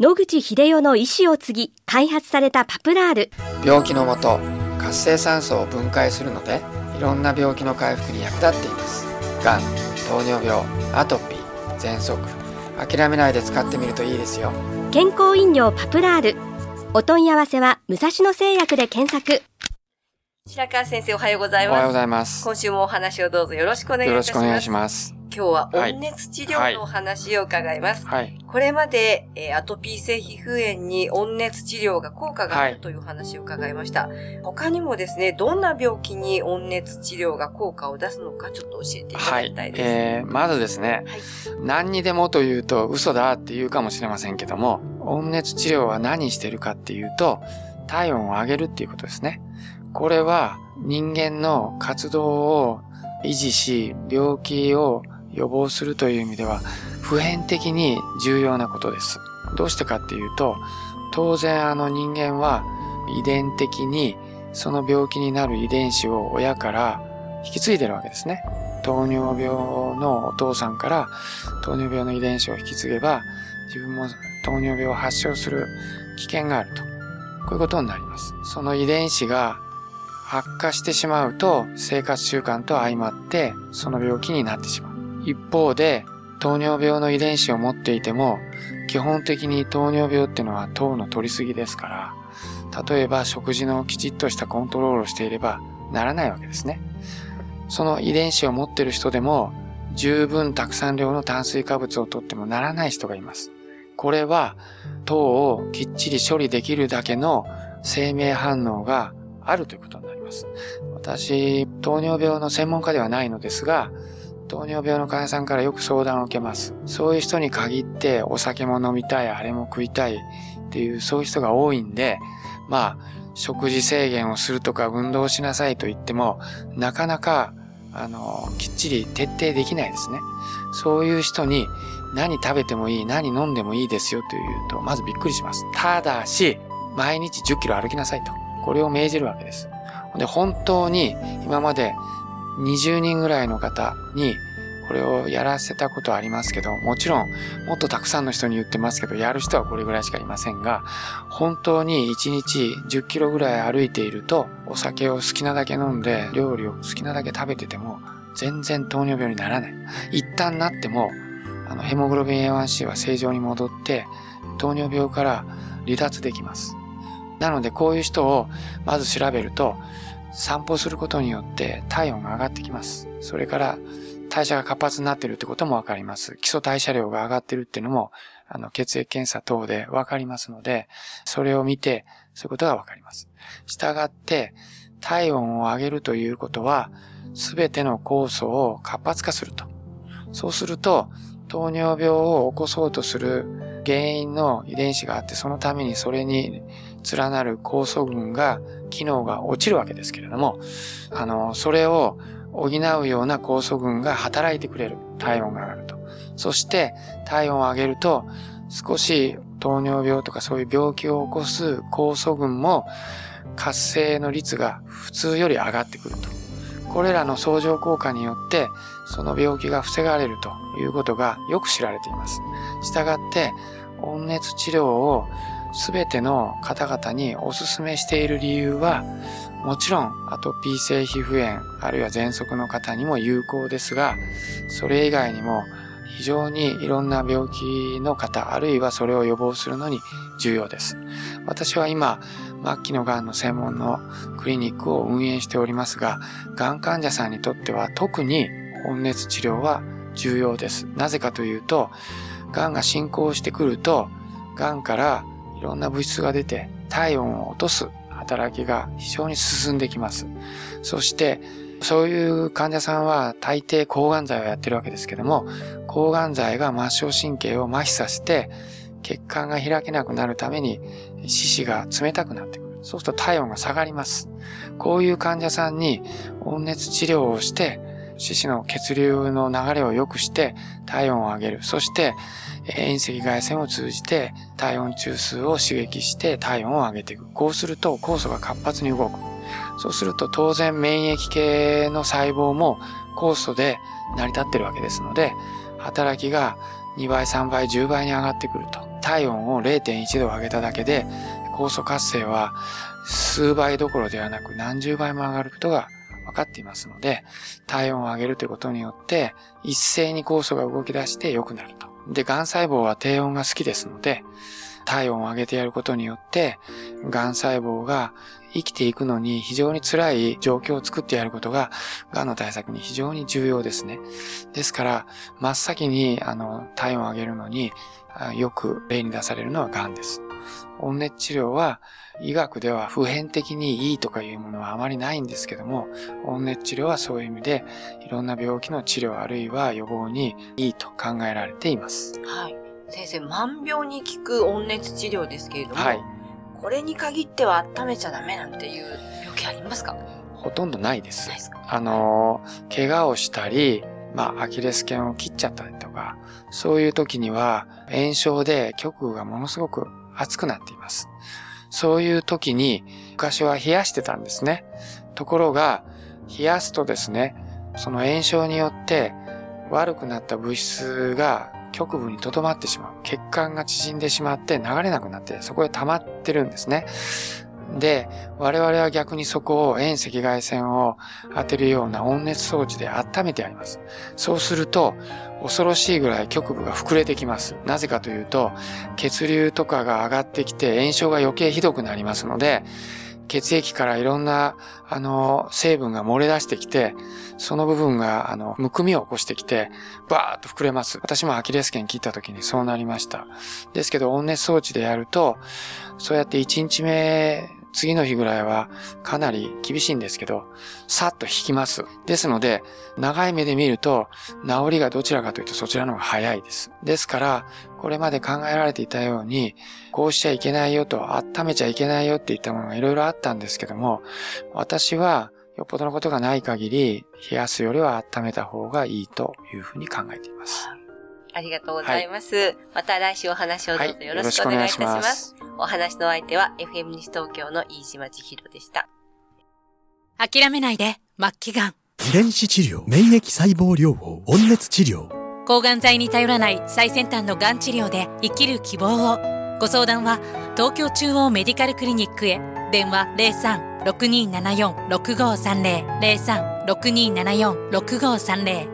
野口秀夫の意思を継ぎ開発されたパプラール。病気のもと活性酸素を分解するのでいろんな病気の回復に役立っています。がん糖尿病アトピー喘息。諦めないで使ってみるといいですよ。健康飲料パプラール。お問い合わせは武蔵野製薬で検索白川先生おはようございおはようます。ございます今週もお話をどうぞよろしくお願いします。しくお願いします今日は温熱治療のお話を伺います。はいこれまで、えーアトピー性皮膚炎に温熱治療が効果があはいるというお話を伺いました。他にもですね、どんな病気に温熱治療が効果を出すのかちょっと教えていたはいだきたいです。えー、まずですね、はい何にでもというと嘘だって言うかもしれませんけども、温熱治療は何してるかっていうと、体温を上げるっていうことですね。これは人間の活動を維持し、病気を予防するという意味では、普遍的に重要なことです。どうしてかっていうと、当然あの人間は遺伝的にその病気になる遺伝子を親から引き継いでるわけですね。糖尿病のお父さんから糖尿病の遺伝子を引き継げば自分も糖尿病を発症する危険があると。こういうことになります。その遺伝子が悪化してしまうと生活習慣と相まってその病気になってしまう。一方で糖尿病の遺伝子を持っていても基本的に糖尿病ってのは糖の取りすぎですから例えば食事のきちっとしたコントロールをしていればならないわけですね。その遺伝子を持ってる人でも十分たくさん量の炭水化物をとってもならない人がいます。これは糖をきっちり処理できるだけの生命反応があるということになります。私、糖尿病の専門家ではないのですが、糖尿病の患者さんからよく相談を受けます。そういう人に限ってお酒も飲みたい、あれも食いたいっていうそういう人が多いんで、まあ、食事制限をするとか運動しなさいと言っても、なかなか、あの、きっちり徹底できないですね。そういう人に何食べてもいい、何飲んでもいいですよというと、まずびっくりします。ただし、毎日10キロ歩きなさいと。これを命じるわけです。で、本当に今まで20人ぐらいの方にこれをやらせたことはありますけど、もちろんもっとたくさんの人に言ってますけど、やる人はこれぐらいしかいませんが、本当に1日10キロぐらい歩いていると、お酒を好きなだけ飲んで、料理を好きなだけ食べてても、全然糖尿病にならない。一旦なっても、あの、ヘモグロビン A1C は正常に戻って、糖尿病から離脱できます。なので、こういう人をまず調べると、散歩することによって体温が上がってきます。それから、代謝が活発になってるってこともわかります。基礎代謝量が上がってるっていうのも、あの、血液検査等でわかりますので、それを見て、そういうことがわかります。したがって、体温を上げるということは、すべての酵素を活発化すると。そうすると、糖尿病を起こそうとする原因の遺伝子があって、そのためにそれに連なる酵素群が、機能が落ちるわけですけれども、あの、それを補うような酵素群が働いてくれる。体温が上がると。そして、体温を上げると、少し糖尿病とかそういう病気を起こす酵素群も活性の率が普通より上がってくると。これらの相乗効果によって、その病気が防がれるということがよく知られています。したがって、温熱治療をすべての方々にお勧めしている理由は、もちろんアトピー性皮膚炎、あるいは喘息の方にも有効ですが、それ以外にも非常にいろんな病気の方、あるいはそれを予防するのに重要です。私は今、末期の癌の専門のクリニックを運営しておりますが、癌患者さんにとっては特に温熱治療は重要です。なぜかというと、癌が進行してくると、癌からいろんな物質が出て体温を落とす働きが非常に進んできます。そして、そういう患者さんは大抵抗がん剤をやってるわけですけども、抗がん剤が末梢神経を麻痺させて、血管が開けなくなるために、四肢が冷たくなってくる。そうすると体温が下がります。こういう患者さんに温熱治療をして、四肢の血流の流れを良くして体温を上げる。そして、遠赤外線を通じて体温中枢を刺激して体温を上げていく。こうすると酵素が活発に動く。そうすると当然免疫系の細胞も酵素で成り立ってるわけですので、働きが2倍、3倍、10倍に上がってくると。体温を0.1度上げただけで、酵素活性は数倍どころではなく何十倍も上がることが分かっていますので、体温を上げるということによって、一斉に酵素が動き出して良くなると。で、癌細胞は低温が好きですので、体温を上げてやることによって、癌細胞が生きていくのに非常に辛い状況を作ってやることが、癌の対策に非常に重要ですね。ですから、真っ先に、あの、体温を上げるのに、よく例に出されるのは癌です。温熱治療は医学では普遍的にいいとかいうものはあまりないんですけども、温熱治療はそういう意味でいろんな病気の治療あるいは予防にいいと考えられています。はい。先生、万病に効く温熱治療ですけれども、はい、これに限っては温めちゃダメなんていう病気ありますか？ほとんどないです。ですあの、怪我をしたり、まあ、アキレス腱を切っちゃったりとか、そういう時には炎症で局部がものすごく熱くなっています。そういう時に昔は冷やしてたんですね。ところが、冷やすとですね、その炎症によって悪くなった物質が局部に留まってしまう。血管が縮んでしまって流れなくなってそこで溜まってるんですね。で、我々は逆にそこを遠赤外線を当てるような温熱装置で温めてあります。そうすると、恐ろしいぐらい局部が膨れてきます。なぜかというと、血流とかが上がってきて炎症が余計ひどくなりますので、血液からいろんな、あの、成分が漏れ出してきて、その部分が、あの、むくみを起こしてきて、バーッと膨れます。私もアキレス腱切った時にそうなりました。ですけど、温熱装置でやると、そうやって1日目次の日ぐらいはかなり厳しいんですけど、さっと引きます。ですので、長い目で見ると、治りがどちらかというとそちらの方が早いです。ですから、これまで考えられていたように、こうしちゃいけないよと、温めちゃいけないよっていったものがいろいろあったんですけども、私はよっぽどのことがない限り、冷やすよりは温めた方がいいというふうに考えています。ありがとうございます。はい、また来週お話をどうぞよろしくお願いいたします。はい、お話の相手は FM 西東京の飯島千尋でした。諦めないで、末期がん。遺伝子治療、免疫細胞療法、温熱治療。抗がん剤に頼らない最先端のがん治療で生きる希望を。ご相談は東京中央メディカルクリニックへ。電話03-6274-6530。03-6274-6530